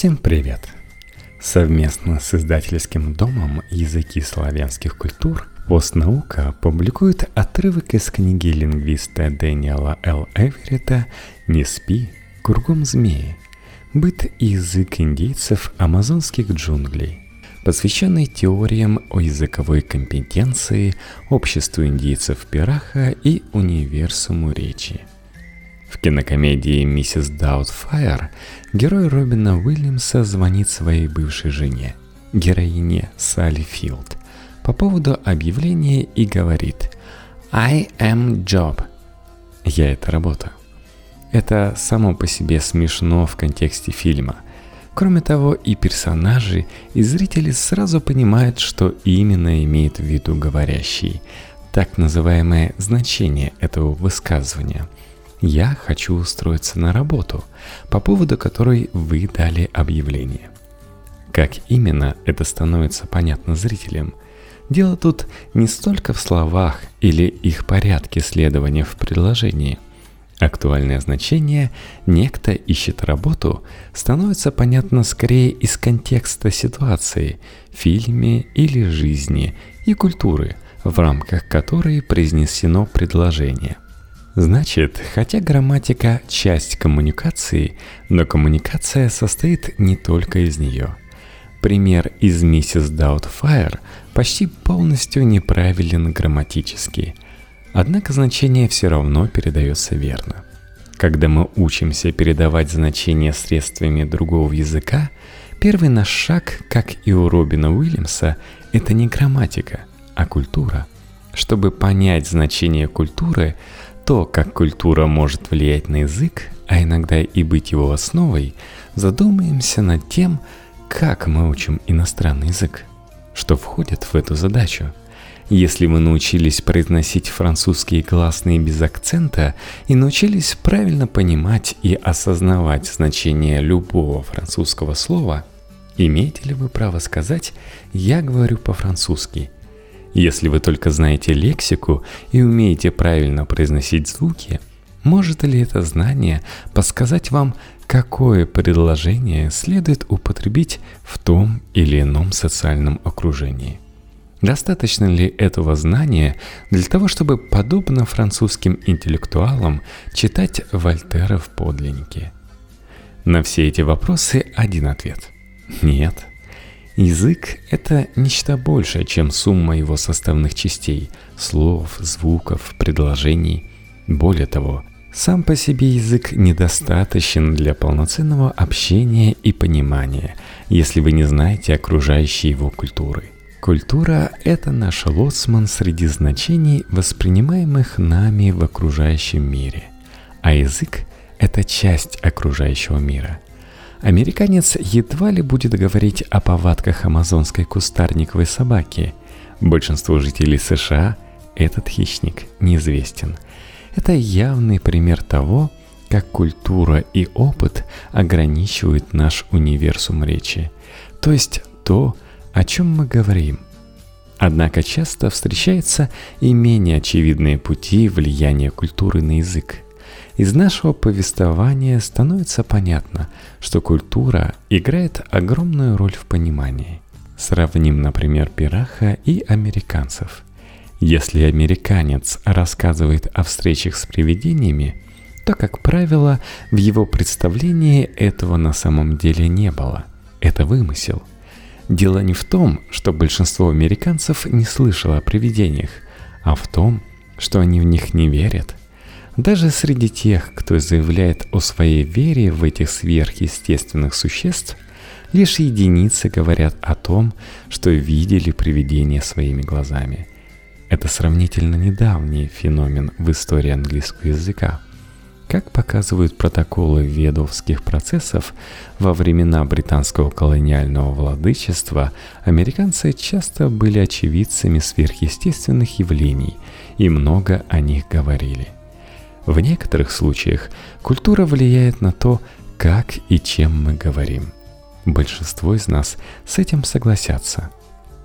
Всем привет! Совместно с издательским домом «Языки славянских культур» Постнаука публикует отрывок из книги лингвиста Дэниела Л. Эверетта «Не спи, кругом змеи. Быт и язык индейцев амазонских джунглей», посвященный теориям о языковой компетенции, обществу индейцев Пираха и универсуму речи – в кинокомедии «Миссис Даутфайр» герой Робина Уильямса звонит своей бывшей жене, героине Салли Филд, по поводу объявления и говорит «I am job». «Я — это работа». Это само по себе смешно в контексте фильма. Кроме того, и персонажи, и зрители сразу понимают, что именно имеет в виду говорящий, так называемое значение этого высказывания – я хочу устроиться на работу, по поводу которой вы дали объявление. Как именно это становится понятно зрителям? Дело тут не столько в словах или их порядке следования в предложении. Актуальное значение «некто ищет работу» становится понятно скорее из контекста ситуации, фильме или жизни и культуры, в рамках которой произнесено предложение – Значит, хотя грамматика – часть коммуникации, но коммуникация состоит не только из нее. Пример из «Миссис Даутфайр» почти полностью неправилен грамматически, однако значение все равно передается верно. Когда мы учимся передавать значения средствами другого языка, первый наш шаг, как и у Робина Уильямса, это не грамматика, а культура. Чтобы понять значение культуры – то, как культура может влиять на язык, а иногда и быть его основой, задумаемся над тем, как мы учим иностранный язык, что входит в эту задачу. Если вы научились произносить французские гласные без акцента и научились правильно понимать и осознавать значение любого французского слова, имеете ли вы право сказать «я говорю по-французски» Если вы только знаете лексику и умеете правильно произносить звуки, может ли это знание подсказать вам, какое предложение следует употребить в том или ином социальном окружении? Достаточно ли этого знания для того, чтобы, подобно французским интеллектуалам, читать Вольтера в подлиннике? На все эти вопросы один ответ – нет – Язык — это нечто большее, чем сумма его составных частей — слов, звуков, предложений. Более того, сам по себе язык недостаточен для полноценного общения и понимания, если вы не знаете окружающей его культуры. Культура — это наш лоцман среди значений, воспринимаемых нами в окружающем мире, а язык — это часть окружающего мира — Американец едва ли будет говорить о повадках амазонской кустарниковой собаки. Большинству жителей США этот хищник неизвестен. Это явный пример того, как культура и опыт ограничивают наш универсум речи, то есть то, о чем мы говорим. Однако часто встречаются и менее очевидные пути влияния культуры на язык – из нашего повествования становится понятно, что культура играет огромную роль в понимании. Сравним, например, пираха и американцев. Если американец рассказывает о встречах с привидениями, то, как правило, в его представлении этого на самом деле не было. Это вымысел. Дело не в том, что большинство американцев не слышало о привидениях, а в том, что они в них не верят. Даже среди тех, кто заявляет о своей вере в этих сверхъестественных существ, лишь единицы говорят о том, что видели привидения своими глазами. Это сравнительно недавний феномен в истории английского языка. Как показывают протоколы ведовских процессов, во времена британского колониального владычества американцы часто были очевидцами сверхъестественных явлений и много о них говорили – в некоторых случаях культура влияет на то, как и чем мы говорим. Большинство из нас с этим согласятся.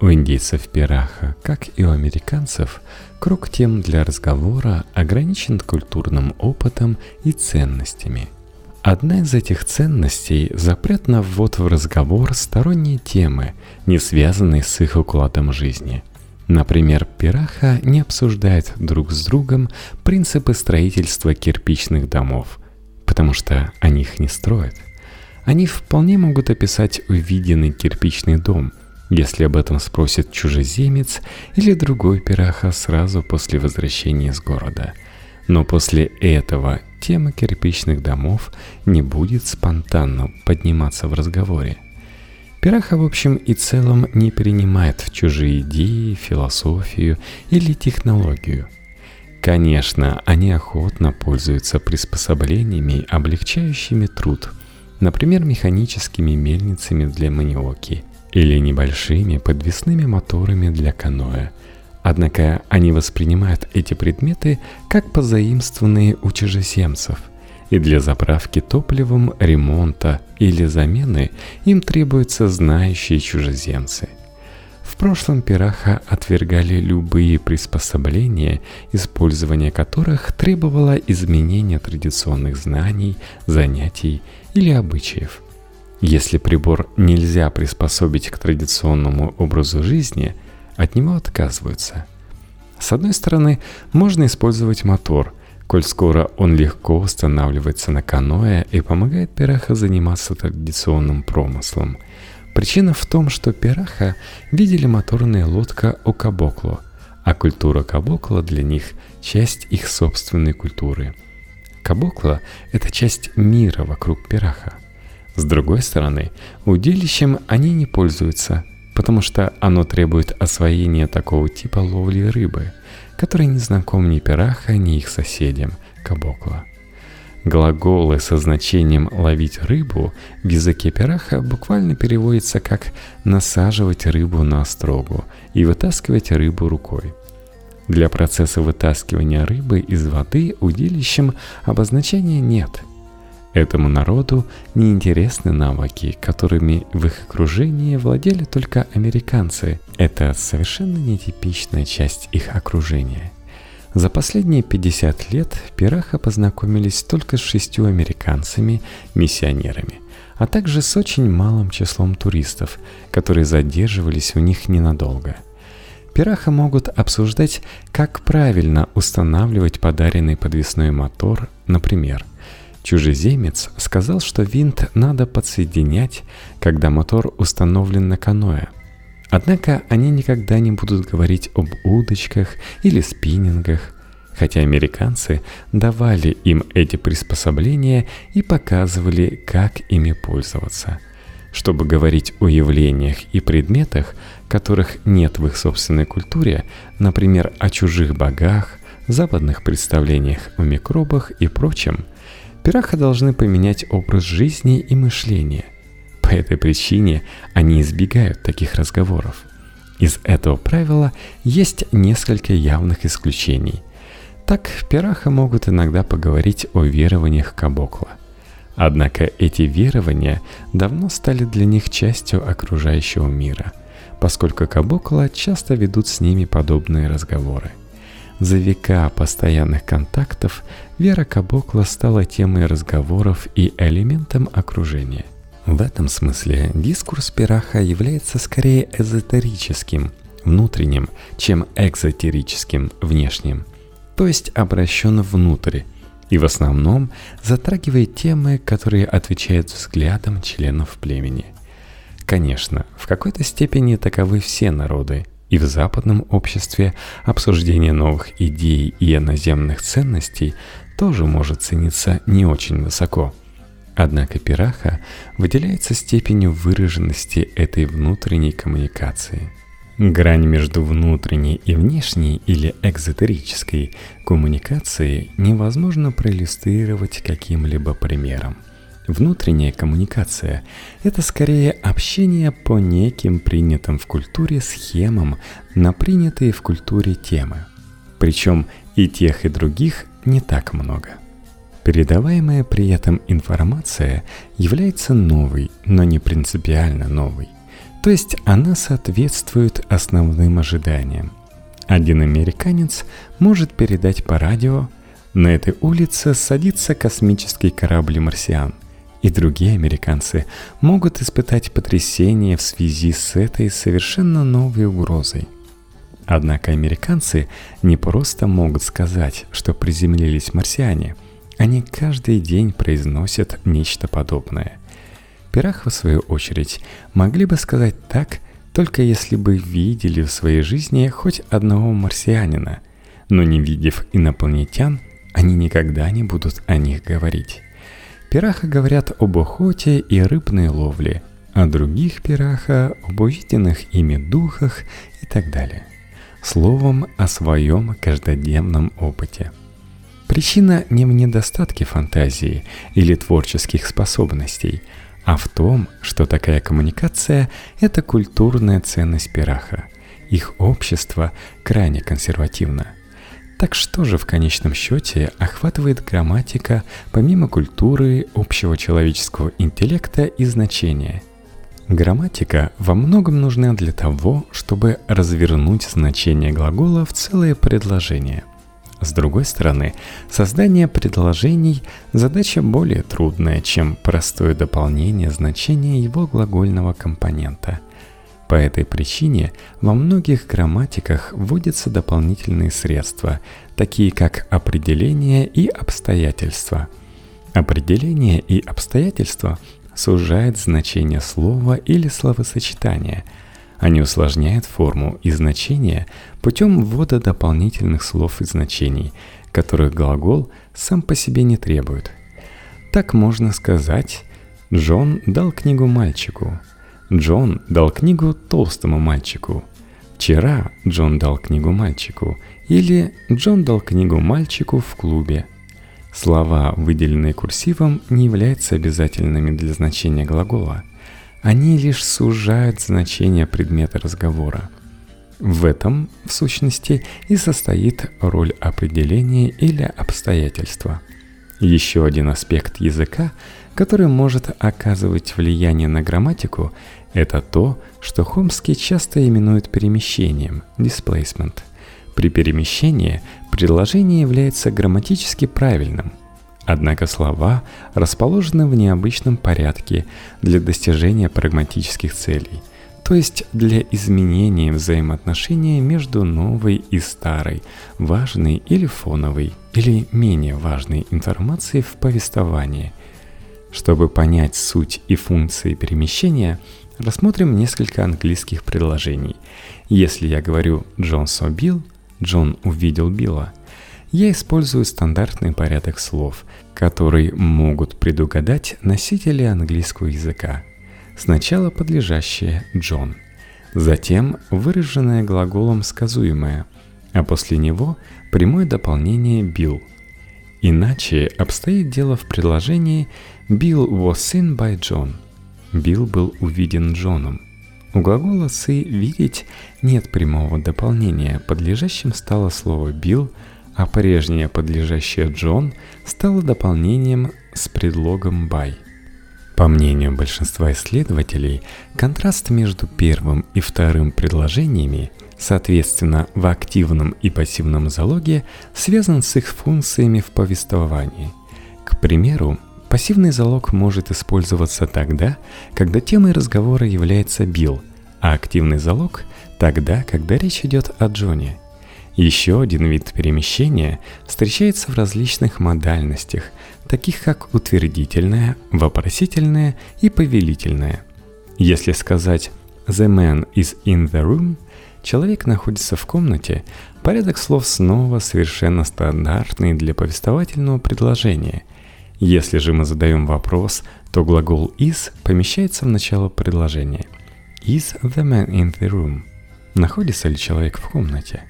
У индейцев Пираха, как и у американцев, круг тем для разговора ограничен культурным опытом и ценностями. Одна из этих ценностей – запрет на ввод в разговор сторонние темы, не связанные с их укладом жизни. Например, пираха не обсуждает друг с другом принципы строительства кирпичных домов, потому что они их не строят. Они вполне могут описать увиденный кирпичный дом, если об этом спросит чужеземец или другой пираха сразу после возвращения из города. Но после этого тема кирпичных домов не будет спонтанно подниматься в разговоре. Пираха в общем и целом не принимает чужие идеи, философию или технологию. Конечно, они охотно пользуются приспособлениями, облегчающими труд, например, механическими мельницами для маниоки или небольшими подвесными моторами для каноэ – Однако они воспринимают эти предметы как позаимствованные у чужеземцев, и для заправки топливом, ремонта или замены им требуются знающие чужеземцы. В прошлом пираха отвергали любые приспособления, использование которых требовало изменения традиционных знаний, занятий или обычаев. Если прибор нельзя приспособить к традиционному образу жизни – от него отказываются. С одной стороны, можно использовать мотор, коль скоро он легко устанавливается на каноэ и помогает Пираха заниматься традиционным промыслом. Причина в том, что Пираха видели моторная лодка у Кабокло, а культура Кабокла для них – часть их собственной культуры. Кабокла – это часть мира вокруг Пираха. С другой стороны, удилищем они не пользуются – потому что оно требует освоения такого типа ловли рыбы, который не знаком ни пираха, ни их соседям, кабокла. Глаголы со значением «ловить рыбу» в языке пираха буквально переводятся как «насаживать рыбу на острогу» и «вытаскивать рыбу рукой». Для процесса вытаскивания рыбы из воды удилищем обозначения нет – Этому народу неинтересны навыки, которыми в их окружении владели только американцы. Это совершенно нетипичная часть их окружения. За последние 50 лет Пираха познакомились только с шестью американцами, миссионерами, а также с очень малым числом туристов, которые задерживались у них ненадолго. Пираха могут обсуждать, как правильно устанавливать подаренный подвесной мотор, например – Чужеземец сказал, что винт надо подсоединять, когда мотор установлен на каноэ. Однако они никогда не будут говорить об удочках или спиннингах, хотя американцы давали им эти приспособления и показывали, как ими пользоваться. Чтобы говорить о явлениях и предметах, которых нет в их собственной культуре, например, о чужих богах, западных представлениях о микробах и прочем – Пираха должны поменять образ жизни и мышления. Этой причине они избегают таких разговоров. Из этого правила есть несколько явных исключений. Так, пираха могут иногда поговорить о верованиях Кабокла. Однако эти верования давно стали для них частью окружающего мира, поскольку Кабокла часто ведут с ними подобные разговоры – за века постоянных контактов вера Кабокла стала темой разговоров и элементом окружения. В этом смысле дискурс Пираха является скорее эзотерическим, внутренним, чем экзотерическим, внешним, то есть обращен внутрь, и в основном затрагивает темы, которые отвечают взглядам членов племени. Конечно, в какой-то степени таковы все народы – и в западном обществе обсуждение новых идей и иноземных ценностей тоже может цениться не очень высоко. Однако пираха выделяется степенью выраженности этой внутренней коммуникации. Грань между внутренней и внешней или экзотерической коммуникацией невозможно проиллюстрировать каким-либо примером. Внутренняя коммуникация – это скорее общение по неким принятым в культуре схемам на принятые в культуре темы. Причем и тех, и других не так много. Передаваемая при этом информация является новой, но не принципиально новой. То есть она соответствует основным ожиданиям. Один американец может передать по радио На этой улице садится космический корабль «Марсиан», и другие американцы могут испытать потрясение в связи с этой совершенно новой угрозой. Однако американцы не просто могут сказать, что приземлились марсиане, они каждый день произносят нечто подобное. Пирах, в свою очередь, могли бы сказать так, только если бы видели в своей жизни хоть одного марсианина, но не видев инопланетян, они никогда не будут о них говорить. Пираха говорят об охоте и рыбной ловле, а других пираха об увиденных ими духах и так далее. Словом, о своем каждодневном опыте. Причина не в недостатке фантазии или творческих способностей, а в том, что такая коммуникация – это культурная ценность пираха. Их общество крайне консервативно – так что же в конечном счете охватывает грамматика помимо культуры, общего человеческого интеллекта и значения? Грамматика во многом нужна для того, чтобы развернуть значение глагола в целое предложение. С другой стороны, создание предложений – задача более трудная, чем простое дополнение значения его глагольного компонента – по этой причине во многих грамматиках вводятся дополнительные средства, такие как определение и обстоятельства. Определение и обстоятельства сужают значение слова или словосочетания. Они усложняют форму и значение путем ввода дополнительных слов и значений, которых глагол сам по себе не требует. Так можно сказать «Джон дал книгу мальчику», Джон дал книгу толстому мальчику. Вчера Джон дал книгу мальчику. Или Джон дал книгу мальчику в клубе. Слова, выделенные курсивом, не являются обязательными для значения глагола. Они лишь сужают значение предмета разговора. В этом, в сущности, и состоит роль определения или обстоятельства. Еще один аспект языка, который может оказывать влияние на грамматику, это то, что Хомский часто именует перемещением – displacement. При перемещении предложение является грамматически правильным, однако слова расположены в необычном порядке для достижения прагматических целей, то есть для изменения взаимоотношения между новой и старой, важной или фоновой, или менее важной информацией в повествовании – чтобы понять суть и функции перемещения, рассмотрим несколько английских предложений. Если я говорю «Джон Bill», «Джон увидел Билла», я использую стандартный порядок слов, которые могут предугадать носители английского языка. Сначала подлежащее «Джон», затем выраженное глаголом сказуемое, а после него прямое дополнение «Билл», Иначе обстоит дело в предложении «Bill was seen by John». Билл был увиден Джоном. У глагола «see» «видеть» нет прямого дополнения, подлежащим стало слово «Билл», а прежнее подлежащее «Джон» стало дополнением с предлогом «by». По мнению большинства исследователей, контраст между первым и вторым предложениями – соответственно, в активном и пассивном залоге связан с их функциями в повествовании. К примеру, пассивный залог может использоваться тогда, когда темой разговора является Билл, а активный залог – тогда, когда речь идет о Джоне. Еще один вид перемещения встречается в различных модальностях, таких как утвердительное, вопросительное и повелительное. Если сказать «The man is in the room», человек находится в комнате, порядок слов снова совершенно стандартный для повествовательного предложения. Если же мы задаем вопрос, то глагол is помещается в начало предложения. Is the man in the room? Находится ли человек в комнате?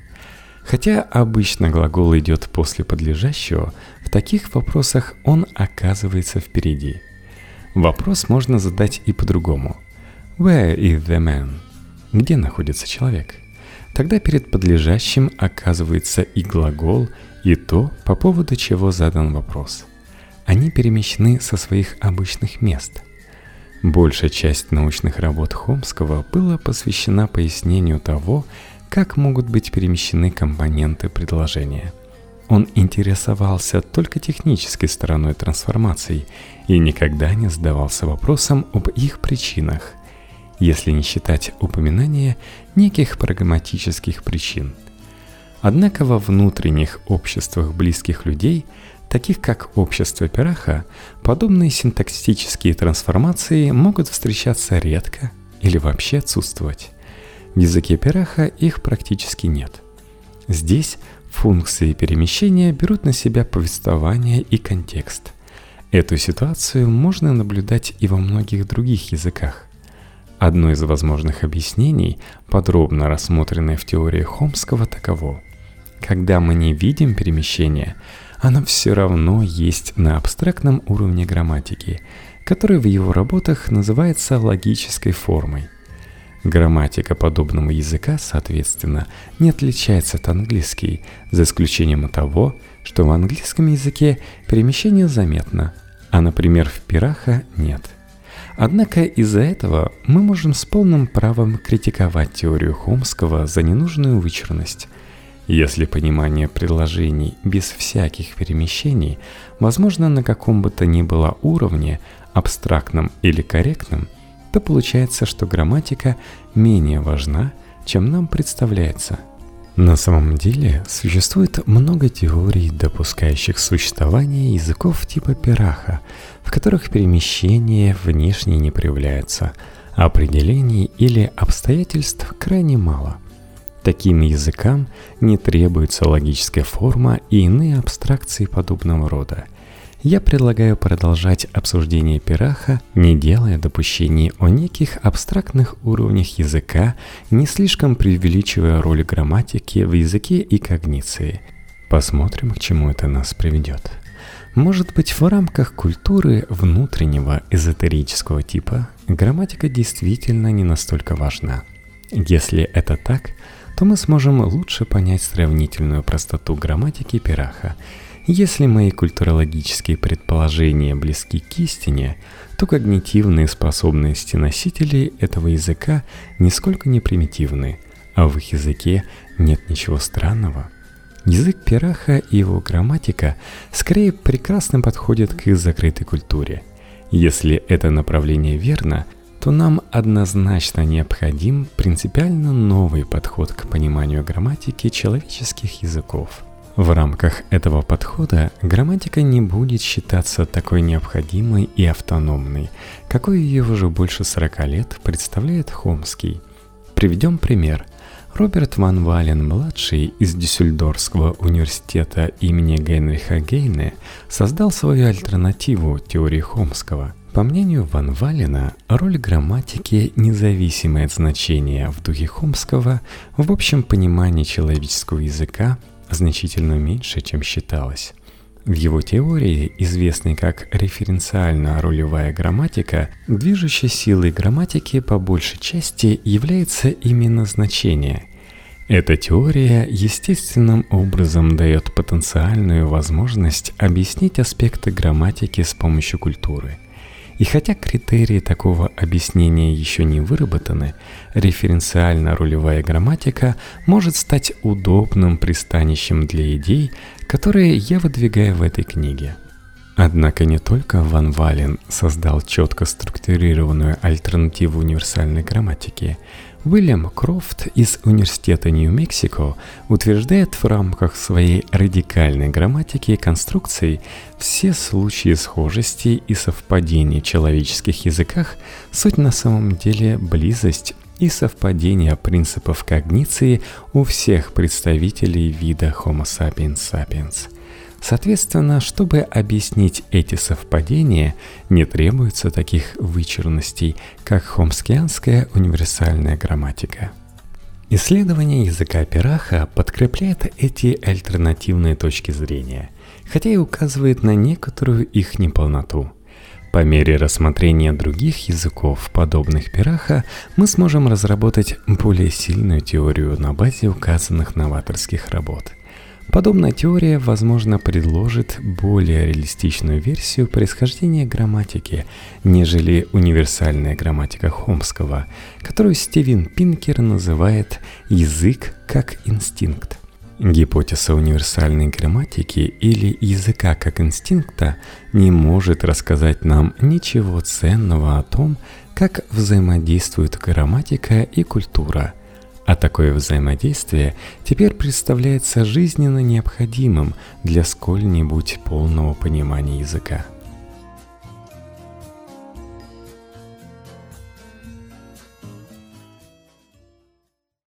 Хотя обычно глагол идет после подлежащего, в таких вопросах он оказывается впереди. Вопрос можно задать и по-другому. Where is the man? Где находится человек? Тогда перед подлежащим оказывается и глагол, и то, по поводу чего задан вопрос. Они перемещены со своих обычных мест. Большая часть научных работ Хомского была посвящена пояснению того, как могут быть перемещены компоненты предложения. он интересовался только технической стороной трансформаций и никогда не задавался вопросом об их причинах, если не считать упоминания неких прагматических причин. Однако во внутренних обществах близких людей, таких как общество Пираха, подобные синтаксические трансформации могут встречаться редко или вообще отсутствовать. В языке Пираха их практически нет. Здесь функции перемещения берут на себя повествование и контекст. Эту ситуацию можно наблюдать и во многих других языках. Одно из возможных объяснений, подробно рассмотренное в теории Хомского, таково. Когда мы не видим перемещение, оно все равно есть на абстрактном уровне грамматики, который в его работах называется логической формой. Грамматика подобного языка, соответственно, не отличается от английской, за исключением того, что в английском языке перемещение заметно, а, например, в пираха нет. Однако из-за этого мы можем с полным правом критиковать теорию Хомского за ненужную вычурность. Если понимание предложений без всяких перемещений возможно на каком бы то ни было уровне, абстрактном или корректном, то получается, что грамматика менее важна, чем нам представляется. На самом деле существует много теорий, допускающих существование языков типа пираха, в которых перемещение внешне не проявляется, а определений или обстоятельств крайне мало. Таким языкам не требуется логическая форма и иные абстракции подобного рода – я предлагаю продолжать обсуждение пираха, не делая допущений о неких абстрактных уровнях языка, не слишком преувеличивая роль грамматики в языке и когниции. Посмотрим, к чему это нас приведет. Может быть, в рамках культуры внутреннего эзотерического типа грамматика действительно не настолько важна. Если это так, то мы сможем лучше понять сравнительную простоту грамматики пираха – если мои культурологические предположения близки к истине, то когнитивные способности носителей этого языка нисколько не примитивны, а в их языке нет ничего странного. Язык Пираха и его грамматика скорее прекрасно подходят к их закрытой культуре. Если это направление верно, то нам однозначно необходим принципиально новый подход к пониманию грамматики человеческих языков – в рамках этого подхода грамматика не будет считаться такой необходимой и автономной, какой ее уже больше 40 лет представляет Хомский. Приведем пример. Роберт Ван Вален-младший из Дюссельдорфского университета имени Генриха Гейне создал свою альтернативу теории Хомского – по мнению Ван Валена, роль грамматики, независимая от значения в духе Хомского, в общем понимании человеческого языка, значительно меньше, чем считалось. В его теории, известной как референциально-ролевая грамматика, движущей силой грамматики по большей части является именно значение. Эта теория естественным образом дает потенциальную возможность объяснить аспекты грамматики с помощью культуры – и хотя критерии такого объяснения еще не выработаны, референциально-рулевая грамматика может стать удобным пристанищем для идей, которые я выдвигаю в этой книге. Однако не только Ван Вален создал четко структурированную альтернативу универсальной грамматике – Уильям Крофт из Университета Нью-Мексико утверждает в рамках своей радикальной грамматики и конструкций все случаи схожести и совпадений в человеческих языках суть на самом деле близость и совпадение принципов когниции у всех представителей вида Homo sapiens sapiens – Соответственно, чтобы объяснить эти совпадения, не требуется таких вычурностей, как хомскианская универсальная грамматика. Исследование языка Пираха подкрепляет эти альтернативные точки зрения, хотя и указывает на некоторую их неполноту. По мере рассмотрения других языков, подобных Пираха, мы сможем разработать более сильную теорию на базе указанных новаторских работ – Подобная теория, возможно, предложит более реалистичную версию происхождения грамматики, нежели универсальная грамматика Хомского, которую Стивен Пинкер называет «язык как инстинкт». Гипотеза универсальной грамматики или языка как инстинкта не может рассказать нам ничего ценного о том, как взаимодействуют грамматика и культура. А такое взаимодействие теперь представляется жизненно необходимым для сколь-нибудь полного понимания языка.